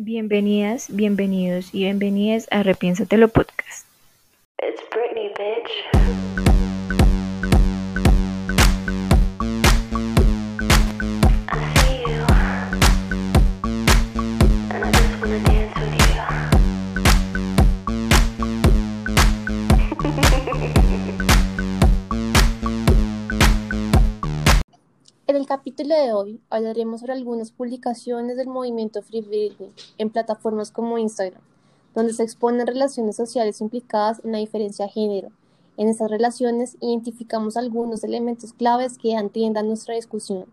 Bienvenidas, bienvenidos y bienvenidas a Repiénsatelo Podcast. It's Britney, bitch. Capítulo de hoy hablaremos sobre algunas publicaciones del movimiento Free Britney en plataformas como Instagram, donde se exponen relaciones sociales implicadas en la diferencia de género. En estas relaciones identificamos algunos elementos claves que dan tienda a nuestra discusión.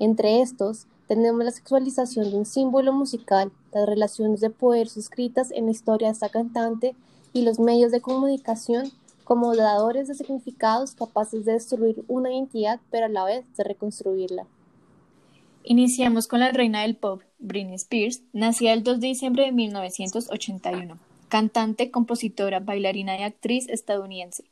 Entre estos, tenemos la sexualización de un símbolo musical, las relaciones de poder suscritas en la historia de esta cantante y los medios de comunicación como dadores de significados capaces de destruir una identidad, pero a la vez de reconstruirla. Iniciamos con la reina del pop, Britney Spears, nacida el 2 de diciembre de 1981, cantante, compositora, bailarina y actriz estadounidense.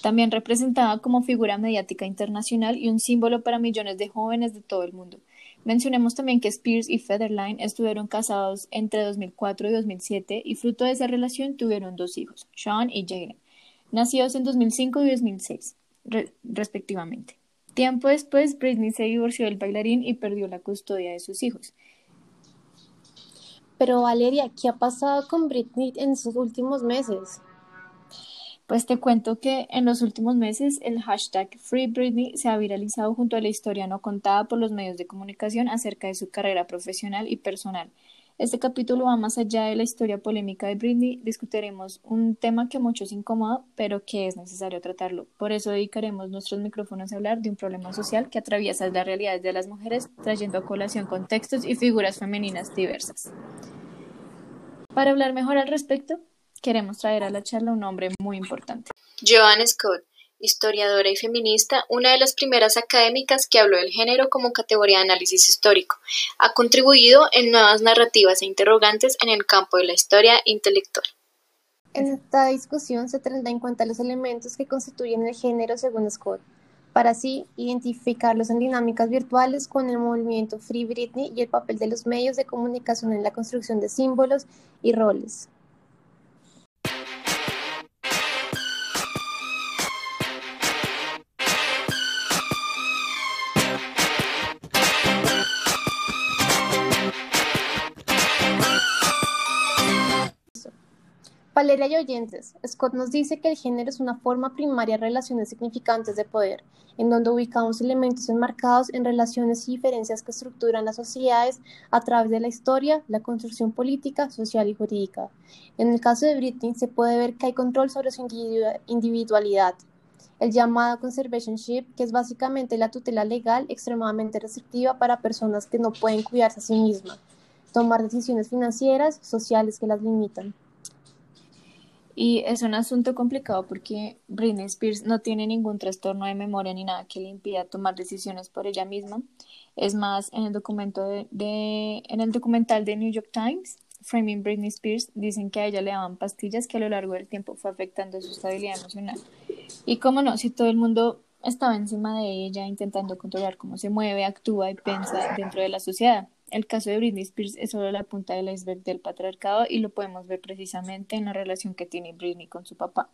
También representada como figura mediática internacional y un símbolo para millones de jóvenes de todo el mundo. Mencionemos también que Spears y Federline estuvieron casados entre 2004 y 2007 y fruto de esa relación tuvieron dos hijos, Sean y Jaden nacidos en 2005 y 2006, re respectivamente. Tiempo después, Britney se divorció del bailarín y perdió la custodia de sus hijos. Pero Valeria, ¿qué ha pasado con Britney en sus últimos meses? Pues te cuento que en los últimos meses el hashtag Free Britney se ha viralizado junto a la historia no contada por los medios de comunicación acerca de su carrera profesional y personal. Este capítulo va más allá de la historia polémica de Britney. Discutiremos un tema que a muchos incomoda, pero que es necesario tratarlo. Por eso dedicaremos nuestros micrófonos a hablar de un problema social que atraviesa las realidades de las mujeres, trayendo a colación contextos y figuras femeninas diversas. Para hablar mejor al respecto, queremos traer a la charla un hombre muy importante. Joan Scott, historiadora y feminista, una de las primeras académicas que habló del género como categoría de análisis histórico. Ha contribuido en nuevas narrativas e interrogantes en el campo de la historia intelectual. En esta discusión se tendrá en cuenta los elementos que constituyen el género según Scott, para así identificarlos en dinámicas virtuales con el movimiento Free Britney y el papel de los medios de comunicación en la construcción de símbolos y roles. Valeria y oyentes, Scott nos dice que el género es una forma primaria de relaciones significantes de poder, en donde ubicamos elementos enmarcados en relaciones y diferencias que estructuran las sociedades a través de la historia, la construcción política, social y jurídica. En el caso de Britney se puede ver que hay control sobre su individualidad, el llamado conservationship, que es básicamente la tutela legal extremadamente restrictiva para personas que no pueden cuidarse a sí mismas, tomar decisiones financieras, sociales que las limitan. Y es un asunto complicado porque Britney Spears no tiene ningún trastorno de memoria ni nada que le impida tomar decisiones por ella misma. Es más, en el, documento de, de, en el documental de New York Times, Framing Britney Spears, dicen que a ella le daban pastillas que a lo largo del tiempo fue afectando su estabilidad emocional. Y cómo no, si todo el mundo estaba encima de ella intentando controlar cómo se mueve, actúa y piensa dentro de la sociedad. El caso de Britney Spears es solo la punta del iceberg del patriarcado y lo podemos ver precisamente en la relación que tiene Britney con su papá.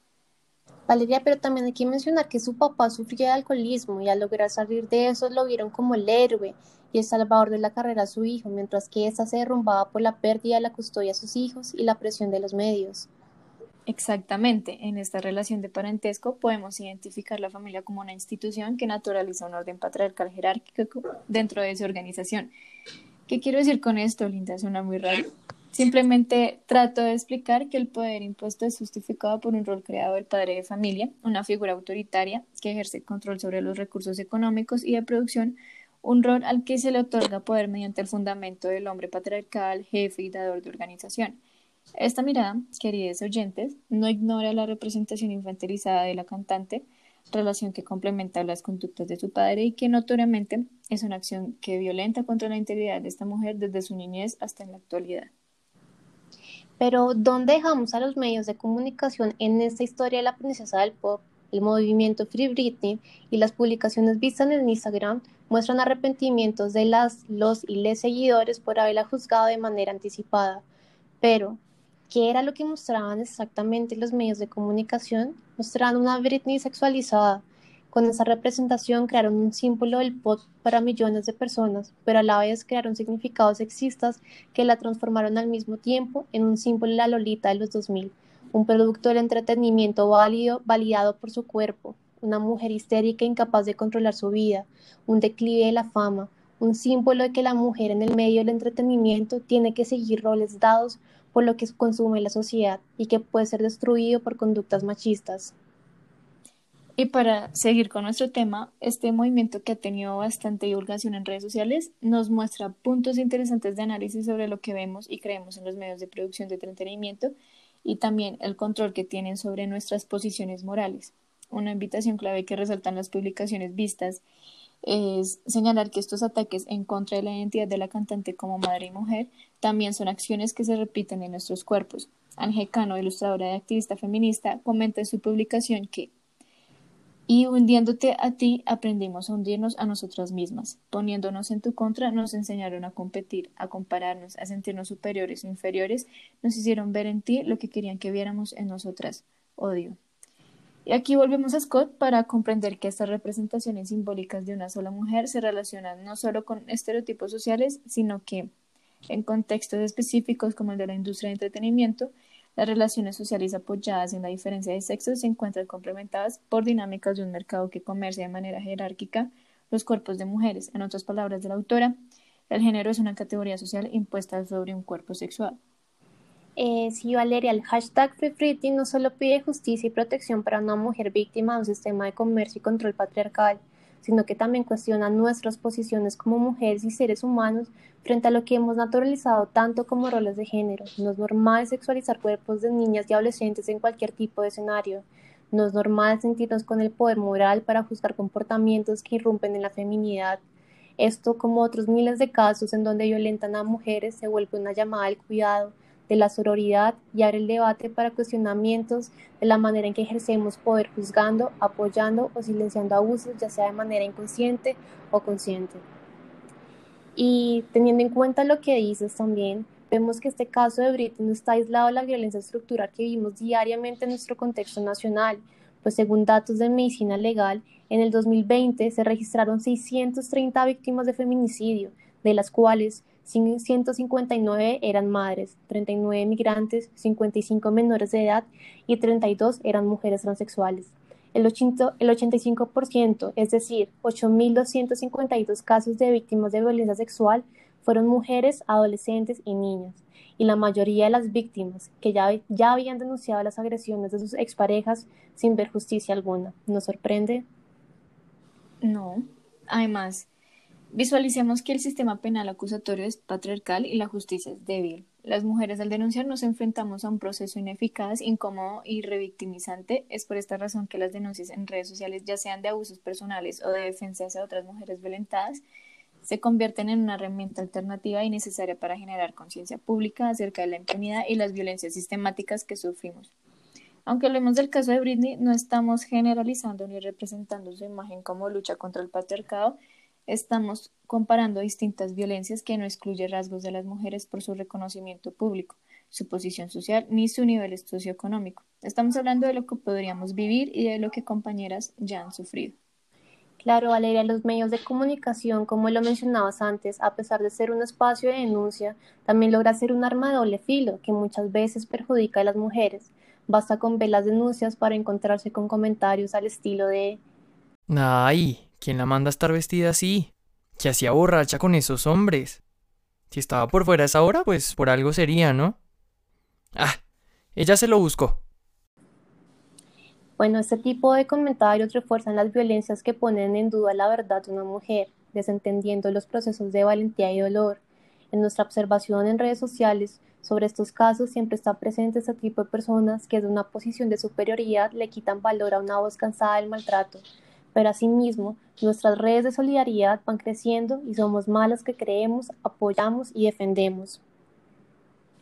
Valeria, pero también hay que mencionar que su papá sufría de alcoholismo y al lograr salir de eso lo vieron como el héroe y el salvador de la carrera a su hijo, mientras que ésta se derrumbaba por la pérdida de la custodia a sus hijos y la presión de los medios. Exactamente, en esta relación de parentesco podemos identificar la familia como una institución que naturaliza un orden patriarcal jerárquico dentro de su organización. ¿Qué quiero decir con esto, Linda? Suena muy raro. Simplemente trato de explicar que el poder impuesto es justificado por un rol creado del padre de familia, una figura autoritaria que ejerce control sobre los recursos económicos y de producción, un rol al que se le otorga poder mediante el fundamento del hombre patriarcal, jefe y dador de organización. Esta mirada, queridos oyentes, no ignora la representación infantilizada de la cantante, relación que complementa las conductas de su padre y que notoriamente es una acción que violenta contra la integridad de esta mujer desde su niñez hasta en la actualidad. Pero, ¿dónde dejamos a los medios de comunicación en esta historia de la princesa del pop? El movimiento Free Britney y las publicaciones vistas en Instagram muestran arrepentimientos de las, los y les seguidores por haberla juzgado de manera anticipada. Pero, ¿qué era lo que mostraban exactamente los medios de comunicación? Mostraban una Britney sexualizada. Con esa representación crearon un símbolo del pop para millones de personas, pero a la vez crearon significados sexistas que la transformaron al mismo tiempo en un símbolo de la Lolita de los 2000, un producto del entretenimiento válido, validado por su cuerpo, una mujer histérica incapaz de controlar su vida, un declive de la fama, un símbolo de que la mujer en el medio del entretenimiento tiene que seguir roles dados por lo que consume la sociedad y que puede ser destruido por conductas machistas. Y para seguir con nuestro tema, este movimiento que ha tenido bastante divulgación en redes sociales nos muestra puntos interesantes de análisis sobre lo que vemos y creemos en los medios de producción de entretenimiento y también el control que tienen sobre nuestras posiciones morales. Una invitación clave que resaltan las publicaciones vistas es señalar que estos ataques en contra de la identidad de la cantante como madre y mujer también son acciones que se repiten en nuestros cuerpos. Ángel Cano, ilustradora y activista feminista, comenta en su publicación que y hundiéndote a ti, aprendimos a hundirnos a nosotras mismas. Poniéndonos en tu contra, nos enseñaron a competir, a compararnos, a sentirnos superiores o inferiores, nos hicieron ver en ti lo que querían que viéramos en nosotras, odio. Y aquí volvemos a Scott para comprender que estas representaciones simbólicas de una sola mujer se relacionan no solo con estereotipos sociales, sino que en contextos específicos como el de la industria de entretenimiento, las relaciones sociales apoyadas en la diferencia de sexos se encuentran complementadas por dinámicas de un mercado que comercia de manera jerárquica los cuerpos de mujeres. En otras palabras de la autora, el género es una categoría social impuesta sobre un cuerpo sexual. Eh, sí, Valeria, el hashtag FreeFritty no solo pide justicia y protección para una mujer víctima de un sistema de comercio y control patriarcal, sino que también cuestiona nuestras posiciones como mujeres y seres humanos frente a lo que hemos naturalizado tanto como roles de género. No es normal sexualizar cuerpos de niñas y adolescentes en cualquier tipo de escenario. No es normal sentirnos con el poder moral para juzgar comportamientos que irrumpen en la feminidad. Esto, como otros miles de casos en donde violentan a mujeres, se vuelve una llamada al cuidado, de la sororidad y abre el debate para cuestionamientos de la manera en que ejercemos poder juzgando, apoyando o silenciando abusos, ya sea de manera inconsciente o consciente. Y teniendo en cuenta lo que dices también, vemos que este caso de Britney no está aislado de la violencia estructural que vivimos diariamente en nuestro contexto nacional, pues según datos de medicina legal, en el 2020 se registraron 630 víctimas de feminicidio, de las cuales 159 eran madres, 39 migrantes, 55 menores de edad y 32 eran mujeres transexuales. El, 85%, es decir, 8.252 casos de víctimas de violencia sexual fueron mujeres, adolescentes y niñas. Y la mayoría de las víctimas que ya, ya habían denunciado las agresiones de sus exparejas sin ver justicia alguna. ¿Nos sorprende? No. Además, Visualicemos que el sistema penal acusatorio es patriarcal y la justicia es débil. Las mujeres al denunciar nos enfrentamos a un proceso ineficaz, incómodo y revictimizante. Es por esta razón que las denuncias en redes sociales, ya sean de abusos personales o de defensa hacia otras mujeres violentadas, se convierten en una herramienta alternativa y necesaria para generar conciencia pública acerca de la impunidad y las violencias sistemáticas que sufrimos. Aunque hablemos del caso de Britney, no estamos generalizando ni representando su imagen como lucha contra el patriarcado, estamos comparando distintas violencias que no excluye rasgos de las mujeres por su reconocimiento público, su posición social ni su nivel socioeconómico. Estamos hablando de lo que podríamos vivir y de lo que compañeras ya han sufrido. Claro, Valeria, los medios de comunicación, como lo mencionabas antes, a pesar de ser un espacio de denuncia, también logra ser un arma de doble filo que muchas veces perjudica a las mujeres. Basta con ver las denuncias para encontrarse con comentarios al estilo de Ay, ¿Quién la manda a estar vestida así? ¿Qué hacía borracha con esos hombres? Si estaba por fuera a esa hora, pues por algo sería, ¿no? Ah, ella se lo buscó. Bueno, este tipo de comentarios refuerzan las violencias que ponen en duda la verdad de una mujer, desentendiendo los procesos de valentía y dolor. En nuestra observación en redes sociales sobre estos casos siempre está presente este tipo de personas que desde una posición de superioridad le quitan valor a una voz cansada del maltrato, pero asimismo nuestras redes de solidaridad van creciendo y somos más que creemos, apoyamos y defendemos.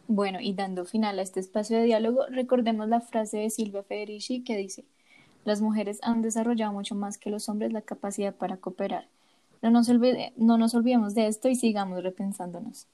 Bueno, y dando final a este espacio de diálogo, recordemos la frase de Silvia Federici que dice, las mujeres han desarrollado mucho más que los hombres la capacidad para cooperar. No nos, no nos olvidemos de esto y sigamos repensándonos.